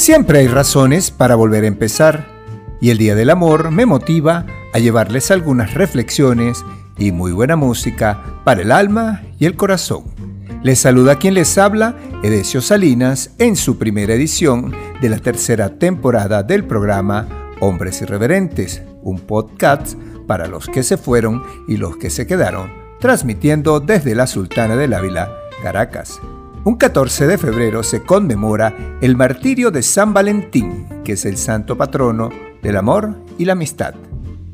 Siempre hay razones para volver a empezar y el Día del Amor me motiva a llevarles algunas reflexiones y muy buena música para el alma y el corazón. Les saluda quien les habla, Edesio Salinas, en su primera edición de la tercera temporada del programa Hombres Irreverentes, un podcast para los que se fueron y los que se quedaron, transmitiendo desde la Sultana del Ávila, Caracas. Un 14 de febrero se conmemora el martirio de San Valentín, que es el santo patrono del amor y la amistad.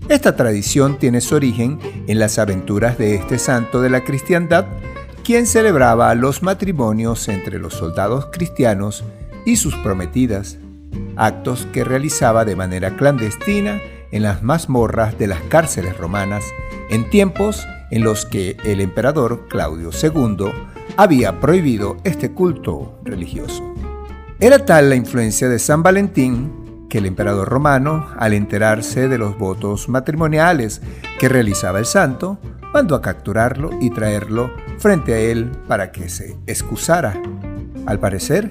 Esta tradición tiene su origen en las aventuras de este santo de la cristiandad, quien celebraba los matrimonios entre los soldados cristianos y sus prometidas, actos que realizaba de manera clandestina en las mazmorras de las cárceles romanas en tiempos en los que el emperador Claudio II había prohibido este culto religioso. Era tal la influencia de San Valentín que el emperador romano, al enterarse de los votos matrimoniales que realizaba el santo, mandó a capturarlo y traerlo frente a él para que se excusara. Al parecer,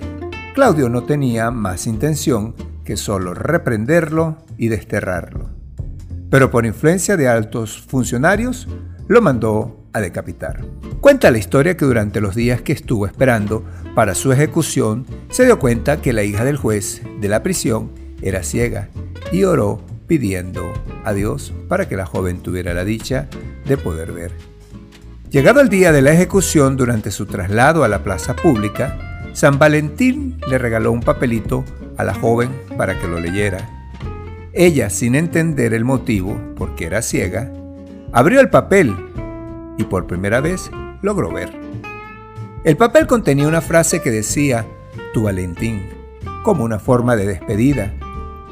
Claudio no tenía más intención que solo reprenderlo y desterrarlo. Pero por influencia de altos funcionarios, lo mandó decapitar. Cuenta la historia que durante los días que estuvo esperando para su ejecución, se dio cuenta que la hija del juez de la prisión era ciega y oró pidiendo a Dios para que la joven tuviera la dicha de poder ver. Llegado el día de la ejecución durante su traslado a la plaza pública, San Valentín le regaló un papelito a la joven para que lo leyera. Ella, sin entender el motivo, porque era ciega, abrió el papel y por primera vez logró ver. El papel contenía una frase que decía, tu Valentín, como una forma de despedida,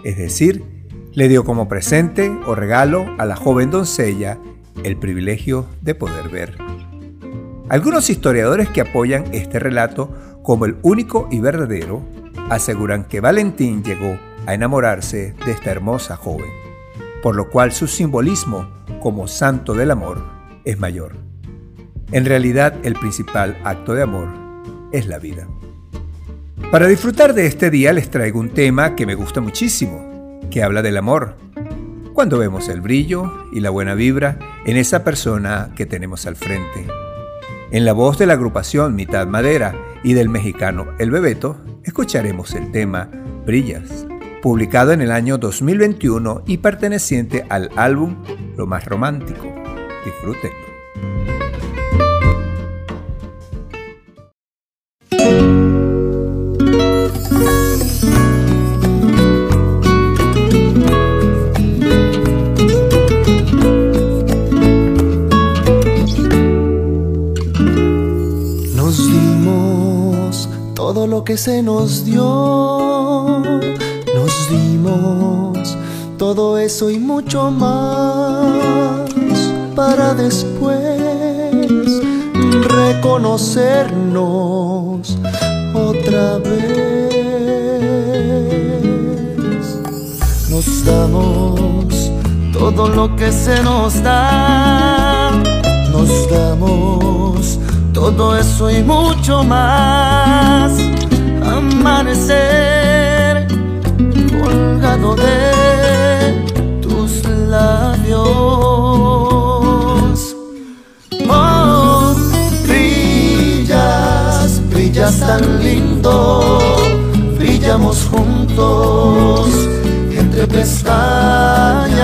es decir, le dio como presente o regalo a la joven doncella el privilegio de poder ver. Algunos historiadores que apoyan este relato como el único y verdadero aseguran que Valentín llegó a enamorarse de esta hermosa joven, por lo cual su simbolismo como santo del amor es mayor. En realidad, el principal acto de amor es la vida. Para disfrutar de este día les traigo un tema que me gusta muchísimo, que habla del amor. Cuando vemos el brillo y la buena vibra en esa persona que tenemos al frente. En la voz de la agrupación Mitad Madera y del mexicano El Bebeto, escucharemos el tema Brillas, publicado en el año 2021 y perteneciente al álbum Lo más romántico. Nos dimos todo lo que se nos dio. Nos dimos todo eso y mucho más para después reconocernos otra vez. Nos damos todo lo que se nos da. Nos damos todo eso y mucho más. Amanecer colgado de tus labios. Tan lindo, brillamos juntos entre pestañas.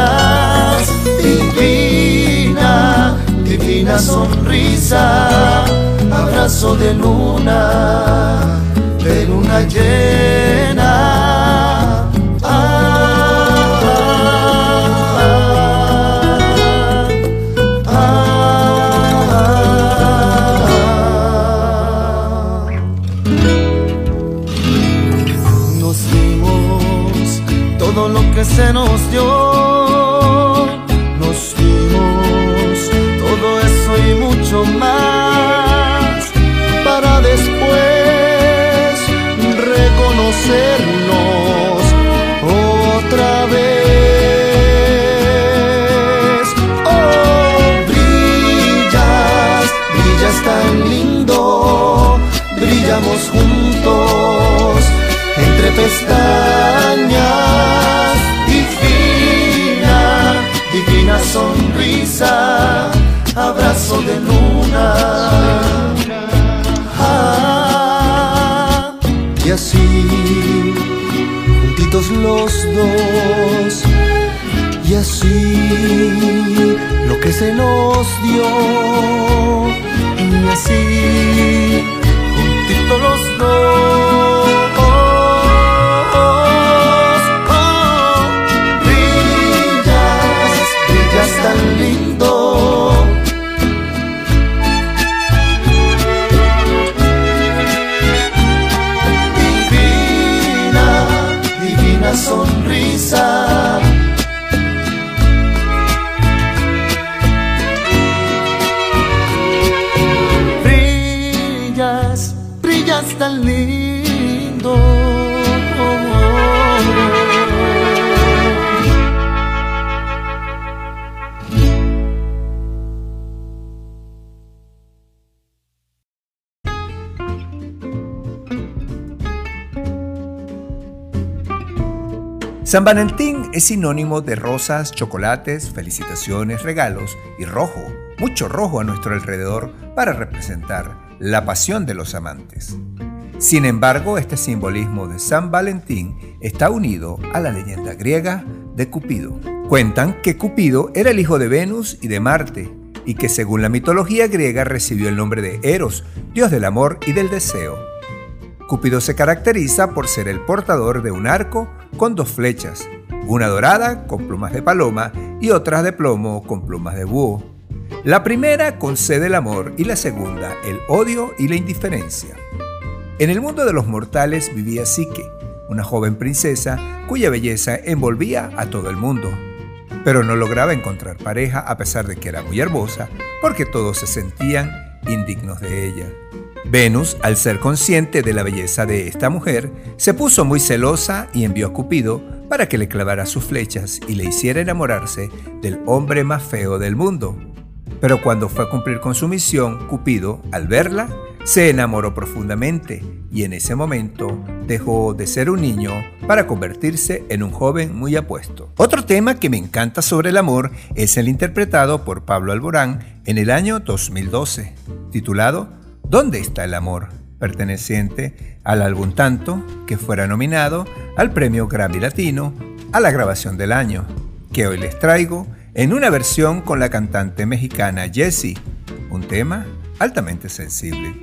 Divina, divina sonrisa, abrazo de luna, de luna llena. San Valentín es sinónimo de rosas, chocolates, felicitaciones, regalos y rojo, mucho rojo a nuestro alrededor para representar la pasión de los amantes. Sin embargo, este simbolismo de San Valentín está unido a la leyenda griega de Cupido. Cuentan que Cupido era el hijo de Venus y de Marte, y que según la mitología griega recibió el nombre de Eros, dios del amor y del deseo. Cúpido se caracteriza por ser el portador de un arco con dos flechas, una dorada con plumas de paloma y otra de plomo con plumas de búho. La primera concede el amor y la segunda el odio y la indiferencia. En el mundo de los mortales vivía Psique, una joven princesa cuya belleza envolvía a todo el mundo, pero no lograba encontrar pareja a pesar de que era muy hermosa porque todos se sentían indignos de ella. Venus, al ser consciente de la belleza de esta mujer, se puso muy celosa y envió a Cupido para que le clavara sus flechas y le hiciera enamorarse del hombre más feo del mundo. Pero cuando fue a cumplir con su misión, Cupido, al verla, se enamoró profundamente y en ese momento dejó de ser un niño para convertirse en un joven muy apuesto. Otro tema que me encanta sobre el amor es el interpretado por Pablo Alborán en el año 2012, titulado ¿Dónde está el amor? perteneciente al álbum Tanto, que fuera nominado al premio Grammy Latino a la grabación del año, que hoy les traigo en una versión con la cantante mexicana Jessie, un tema altamente sensible.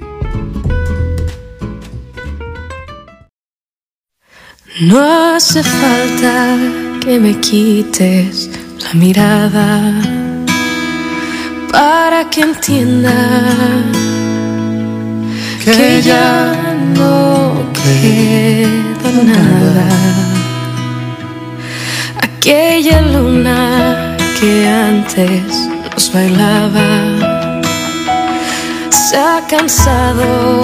No hace falta que me quites la mirada para que entienda que ya no queda nada. Aquella luna que antes nos bailaba se ha cansado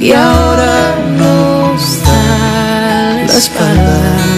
y ahora nos da la espalda.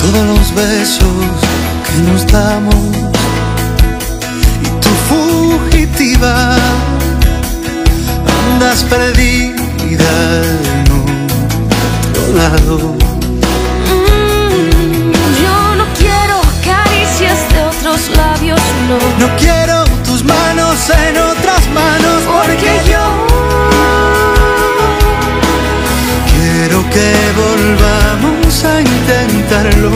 todos los besos que nos damos. Y tu fugitiva andas perdida en otro lado. Mm, Yo no quiero caricias de otros labios, no. No quiero tus manos en otras manos que volvamos a intentarlo.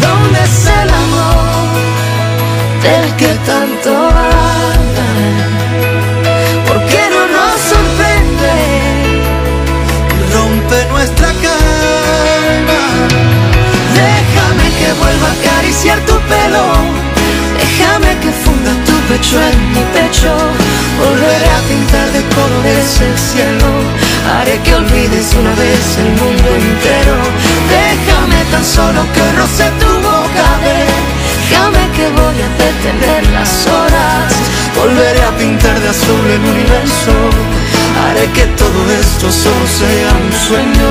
¿Dónde es el amor del que tanto hablan? ¿Por qué no nos sorprende y rompe nuestra calma? Déjame que vuelva a acariciar tu pelo. Déjame que funda tu pecho en mi pecho. Volveré a pintar de colores el cielo. Haré que olvides una vez el mundo entero. Déjame tan solo que roce tu boca, déjame que voy a detener las horas. Volveré a pintar de azul el universo. Haré que todo esto solo sea un sueño.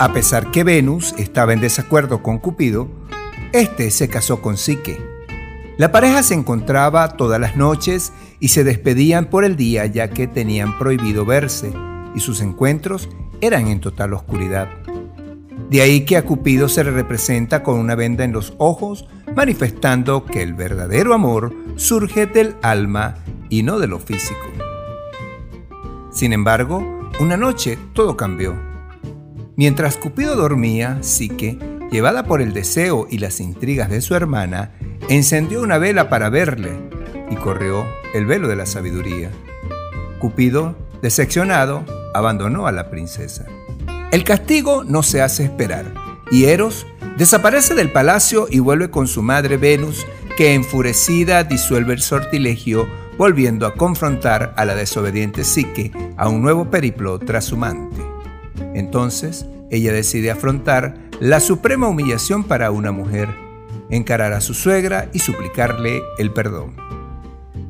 A pesar que Venus estaba en desacuerdo con Cupido, este se casó con Psique. La pareja se encontraba todas las noches y se despedían por el día ya que tenían prohibido verse y sus encuentros eran en total oscuridad. De ahí que a Cupido se le representa con una venda en los ojos, manifestando que el verdadero amor surge del alma y no de lo físico. Sin embargo, una noche todo cambió. Mientras Cupido dormía, Psique, llevada por el deseo y las intrigas de su hermana, encendió una vela para verle y corrió el velo de la sabiduría. Cupido, decepcionado, abandonó a la princesa. El castigo no se hace esperar y Eros desaparece del palacio y vuelve con su madre Venus, que enfurecida disuelve el sortilegio, volviendo a confrontar a la desobediente Psique a un nuevo periplo trashumante. Entonces, ella decide afrontar la suprema humillación para una mujer, encarar a su suegra y suplicarle el perdón.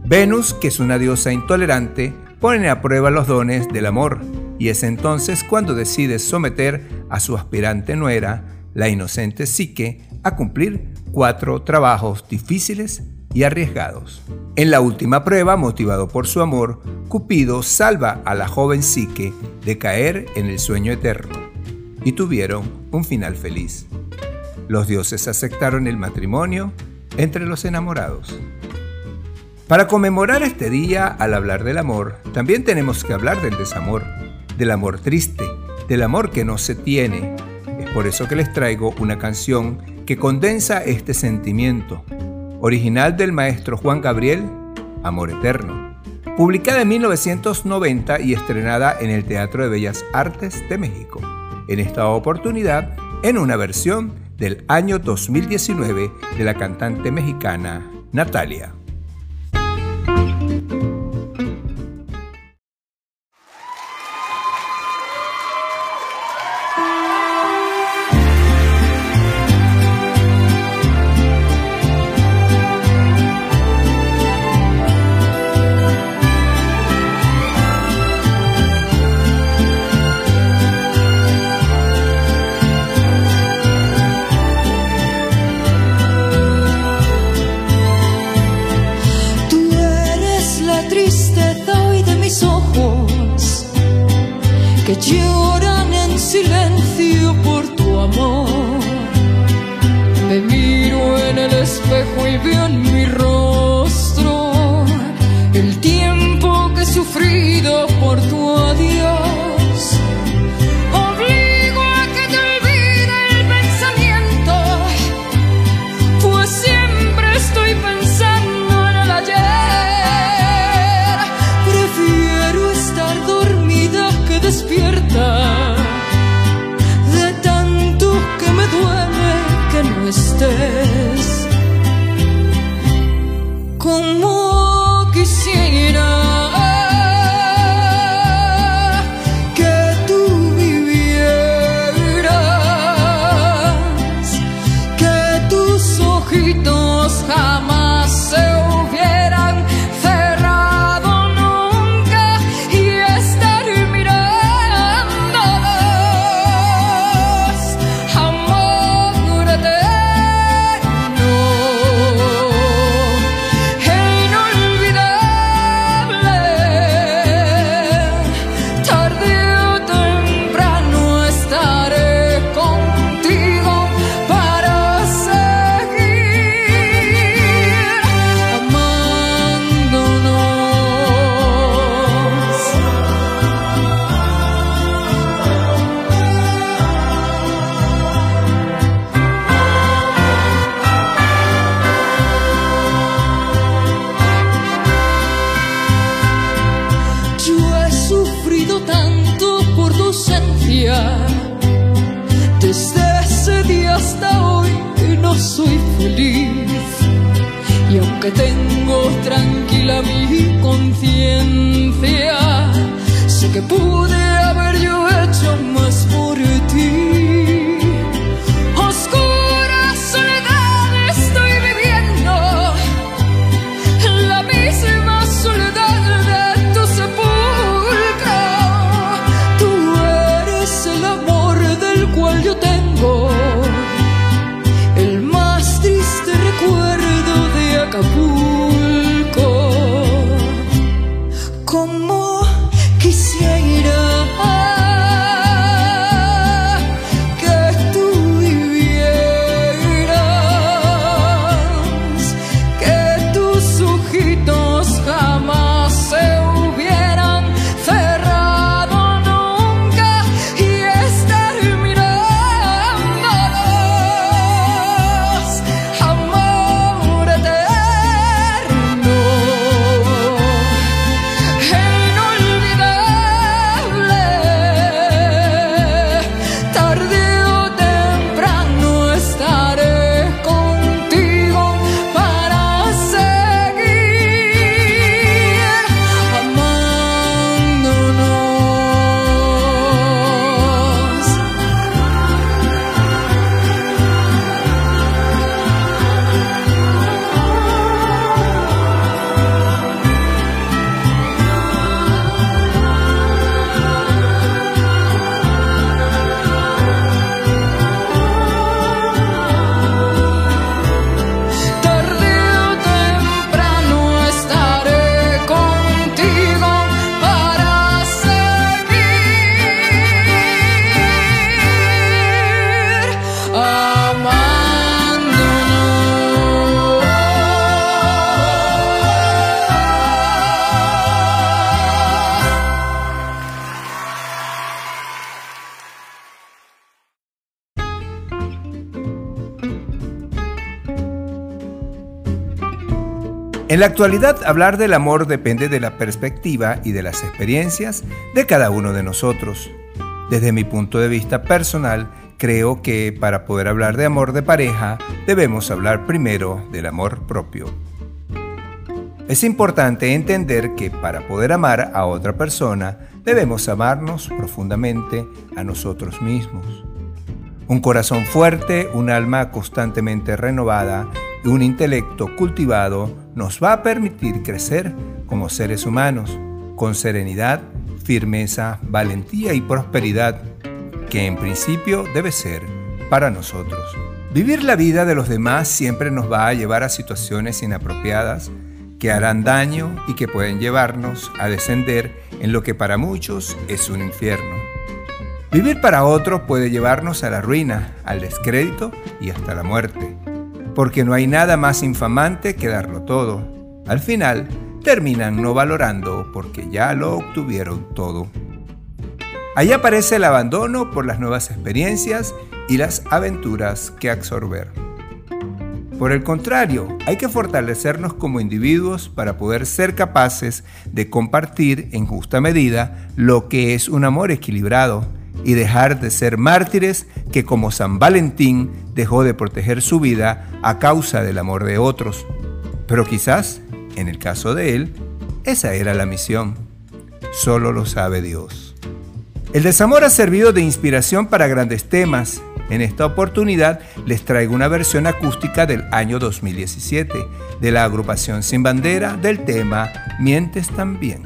Venus, que es una diosa intolerante, pone a prueba los dones del amor y es entonces cuando decide someter a su aspirante nuera, la inocente Psique, a cumplir cuatro trabajos difíciles y arriesgados. En la última prueba, motivado por su amor, Cupido salva a la joven Psique de caer en el sueño eterno y tuvieron un final feliz. Los dioses aceptaron el matrimonio entre los enamorados. Para conmemorar este día al hablar del amor, también tenemos que hablar del desamor, del amor triste, del amor que no se tiene. Es por eso que les traigo una canción que condensa este sentimiento, original del maestro Juan Gabriel, Amor Eterno, publicada en 1990 y estrenada en el Teatro de Bellas Artes de México, en esta oportunidad en una versión del año 2019 de la cantante mexicana Natalia. En la actualidad, hablar del amor depende de la perspectiva y de las experiencias de cada uno de nosotros. Desde mi punto de vista personal, creo que para poder hablar de amor de pareja, debemos hablar primero del amor propio. Es importante entender que para poder amar a otra persona, debemos amarnos profundamente a nosotros mismos. Un corazón fuerte, un alma constantemente renovada y un intelecto cultivado nos va a permitir crecer como seres humanos, con serenidad, firmeza, valentía y prosperidad, que en principio debe ser para nosotros. Vivir la vida de los demás siempre nos va a llevar a situaciones inapropiadas que harán daño y que pueden llevarnos a descender en lo que para muchos es un infierno. Vivir para otros puede llevarnos a la ruina, al descrédito y hasta la muerte, porque no hay nada más infamante que darlo todo. Al final, terminan no valorando porque ya lo obtuvieron todo. Ahí aparece el abandono por las nuevas experiencias y las aventuras que absorber. Por el contrario, hay que fortalecernos como individuos para poder ser capaces de compartir en justa medida lo que es un amor equilibrado y dejar de ser mártires que como San Valentín dejó de proteger su vida a causa del amor de otros. Pero quizás, en el caso de él, esa era la misión. Solo lo sabe Dios. El desamor ha servido de inspiración para grandes temas. En esta oportunidad les traigo una versión acústica del año 2017 de la agrupación Sin Bandera del tema Mientes también,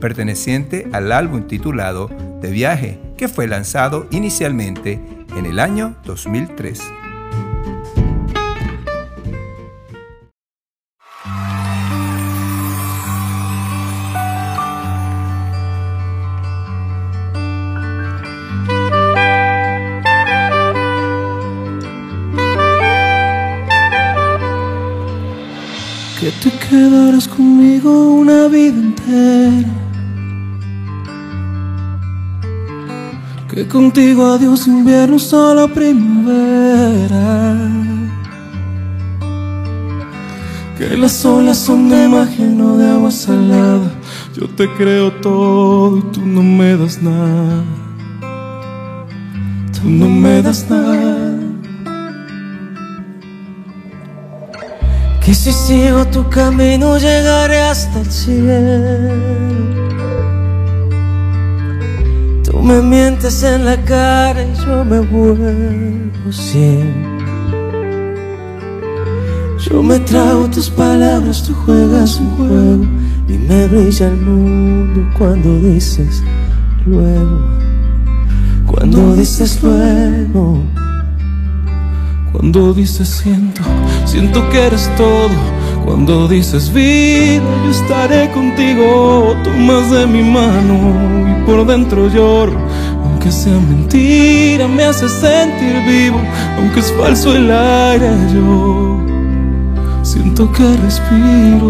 perteneciente al álbum titulado De Viaje, que fue lanzado inicialmente en el año 2003. Que te quedarás conmigo una vida entera. Que contigo adiós invierno solo primavera. Que las olas son de magia, no de agua salada. Yo te creo todo y tú no me das nada. Tú no me das nada. Que si sigo tu camino llegaré hasta el cielo. Tú me mientes en la cara y yo me vuelvo ciego. Yo me trago tus palabras, tú juegas un juego y me brilla el mundo cuando dices luego, cuando dices luego. Cuando dices siento, siento que eres todo. Cuando dices vida, yo estaré contigo. Tomas de mi mano y por dentro lloro. Aunque sea mentira, me hace sentir vivo. Aunque es falso el aire, yo siento que respiro.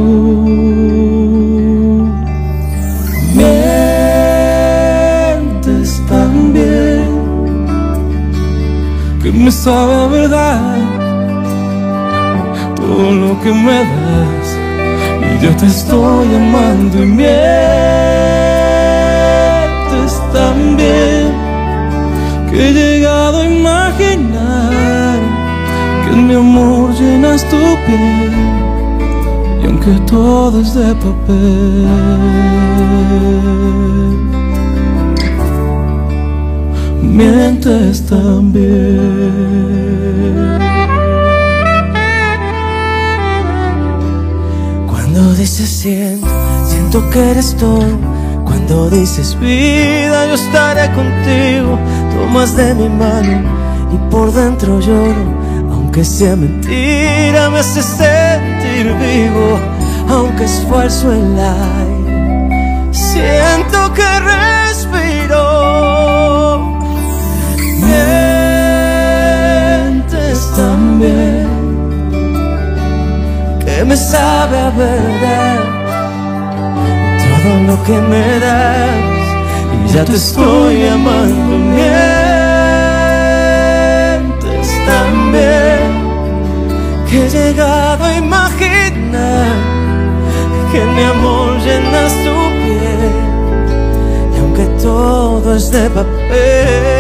Mientes también que me sabe verdad todo lo que me das y yo te estoy amando y mientes también que he llegado a imaginar que en mi amor llenas tu piel y aunque todo es de papel mientes también. Cuando dices siento, siento que eres todo. Cuando dices vida, yo estaré contigo. Tomas de mi mano y por dentro lloro. Aunque sea mentira, me hace sentir vivo. Aunque es falso el aire, siento que respiro. Que me sabe a verdad todo lo que me das y ya te estoy amando. Mientes también que he llegado a imaginar que mi amor llenas tu piel y aunque todo es de papel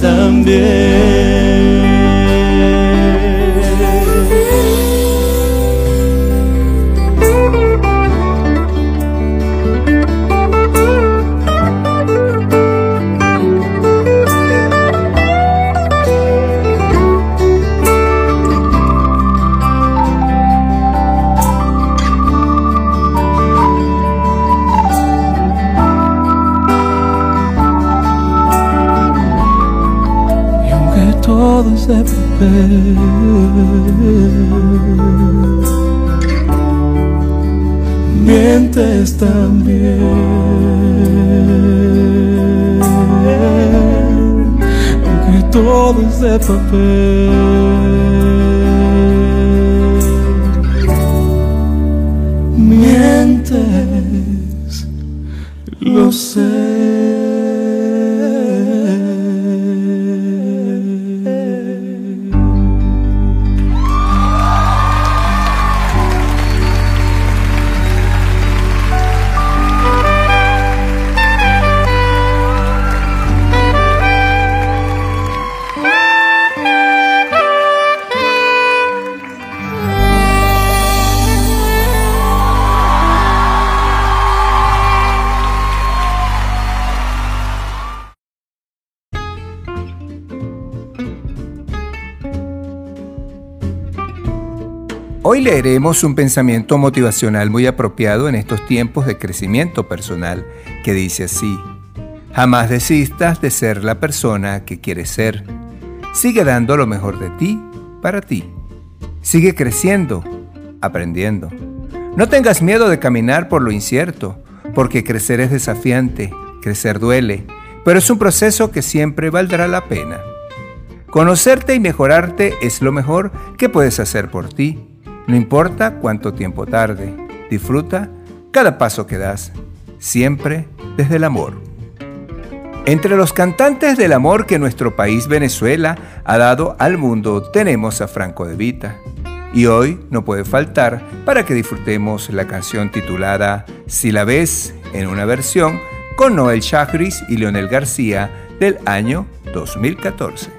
también. Mientes también. Aunque todo es de papel, mientes, lo sé. Leeremos un pensamiento motivacional muy apropiado en estos tiempos de crecimiento personal que dice así, jamás desistas de ser la persona que quieres ser. Sigue dando lo mejor de ti para ti. Sigue creciendo, aprendiendo. No tengas miedo de caminar por lo incierto, porque crecer es desafiante, crecer duele, pero es un proceso que siempre valdrá la pena. Conocerte y mejorarte es lo mejor que puedes hacer por ti. No importa cuánto tiempo tarde, disfruta cada paso que das, siempre desde el amor. Entre los cantantes del amor que nuestro país Venezuela ha dado al mundo tenemos a Franco de Vita. Y hoy no puede faltar para que disfrutemos la canción titulada Si la ves en una versión con Noel Chagris y Leonel García del año 2014.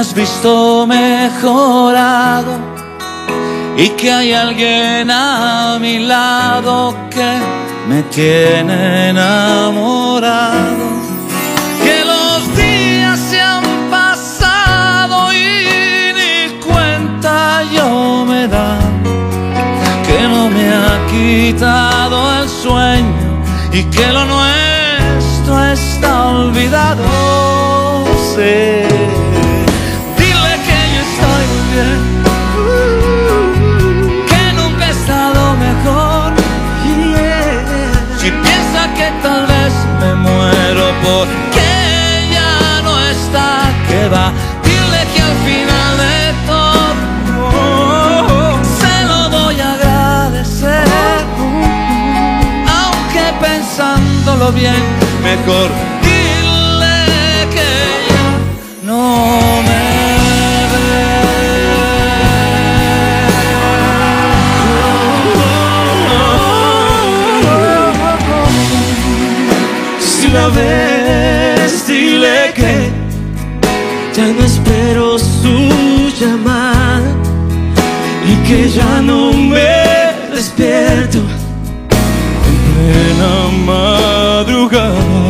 Has visto mejorado y que hay alguien a mi lado que me tiene enamorado. Que los días se han pasado y ni cuenta yo me da que no me ha quitado el sueño y que lo nuestro está olvidado. Mejor dile que ya no me ve. Si la ves, dile que ya no espero su llamada y que ya no me despierto madrugada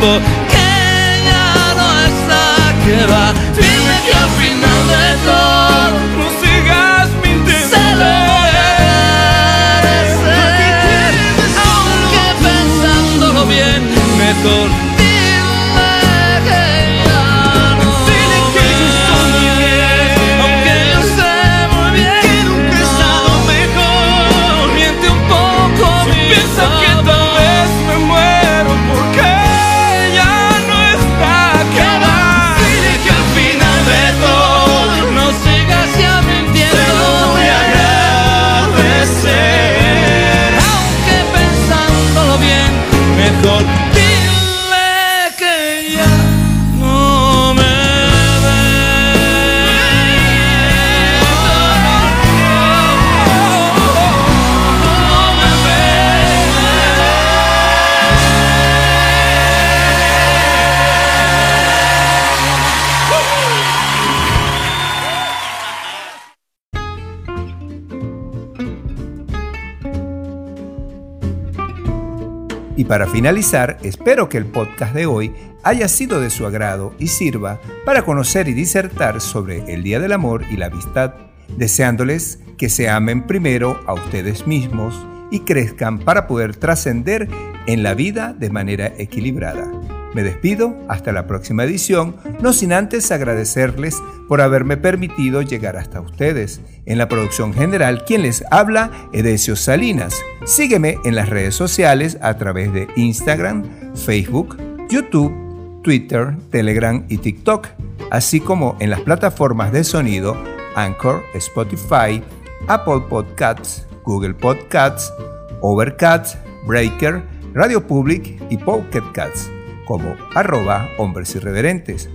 people para finalizar, espero que el podcast de hoy haya sido de su agrado y sirva para conocer y disertar sobre el Día del Amor y la Amistad, deseándoles que se amen primero a ustedes mismos y crezcan para poder trascender en la vida de manera equilibrada. Me despido hasta la próxima edición, no sin antes agradecerles por haberme permitido llegar hasta ustedes. En la producción general, quien les habla, Edesio Salinas. Sígueme en las redes sociales a través de Instagram, Facebook, YouTube, Twitter, Telegram y TikTok, así como en las plataformas de sonido Anchor, Spotify, Apple Podcasts, Google Podcasts, Overcast, Breaker, Radio Public y Pocket Cats como arroba hombres irreverentes.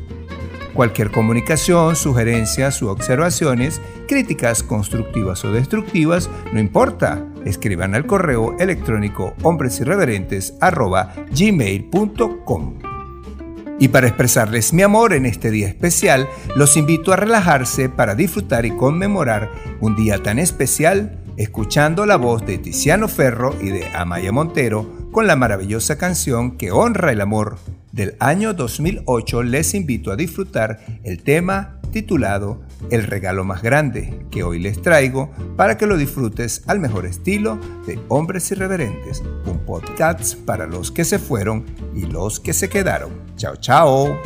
Cualquier comunicación, sugerencias u observaciones, críticas constructivas o destructivas, no importa. Escriban al correo electrónico hombresirreverentes.gmail.com Y para expresarles mi amor en este día especial, los invito a relajarse para disfrutar y conmemorar un día tan especial escuchando la voz de Tiziano Ferro y de Amaya Montero con la maravillosa canción que honra el amor del año 2008 les invito a disfrutar el tema titulado El regalo más grande que hoy les traigo para que lo disfrutes al mejor estilo de Hombres Irreverentes, un podcast para los que se fueron y los que se quedaron. Chao, chao.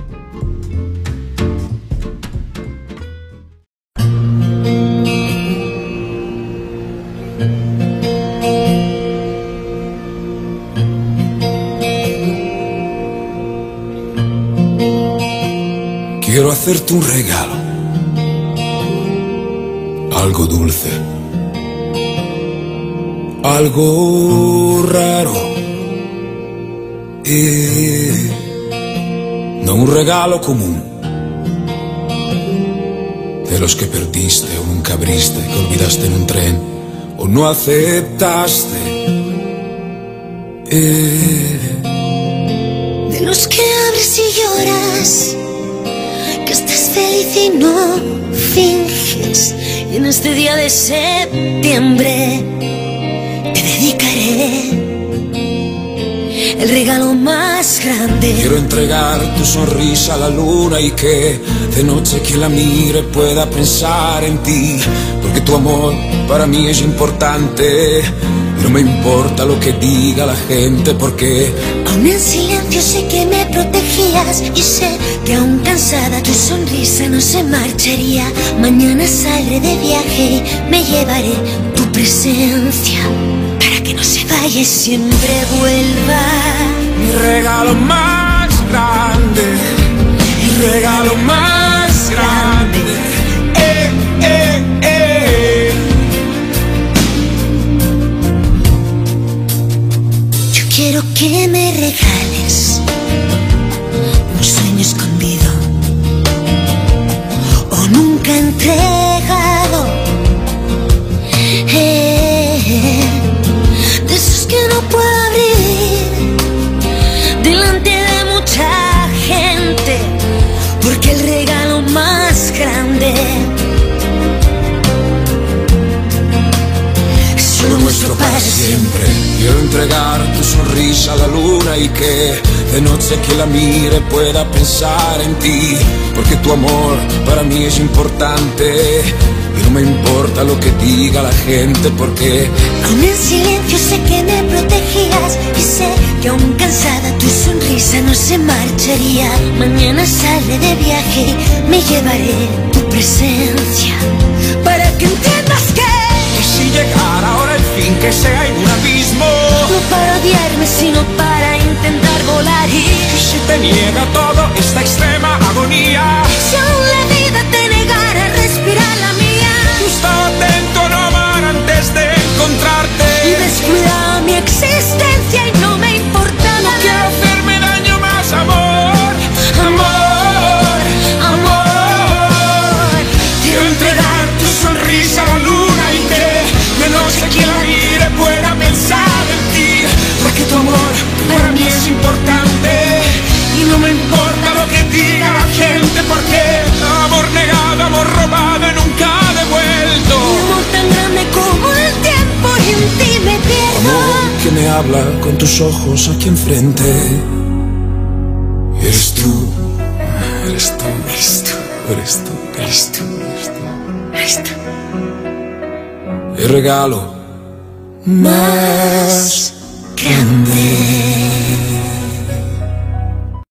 Quiero hacerte un regalo, algo dulce, algo raro. Y no un regalo común, de los que perdiste o nunca abriste, que olvidaste en un tren o no aceptaste. Eh. De los que abres y lloras feliz y no finges. Y en este día de septiembre te dedicaré el regalo más grande. Quiero entregar tu sonrisa a la luna y que de noche que la mire pueda pensar en ti, porque tu amor para mí es importante. No me importa lo que diga la gente porque aún en silencio sé que me y sé que aún cansada tu sonrisa no se marcharía. Mañana saldré de viaje y me llevaré tu presencia para que no se vaya y siempre vuelva. Mi regalo más grande, mí es importante. Y no me importa lo que diga la gente, porque Aún en silencio sé que me protegías. Y sé que aún cansada tu sonrisa no se marcharía. Mañana saldré de viaje me llevaré tu presencia. Para que entiendas que y si llegara ahora el fin que sea en un abismo, no para odiarme sino para intentar volar y y si te niega todo esta extrema agonía, robado y nunca devuelto. Un amor tan grande como el tiempo y en ti me pierdo Amor que me habla con tus ojos aquí enfrente. Eres tú, eres tú, eres tú, eres tú, eres tú, eres tú. Ahí está. El regalo más grande.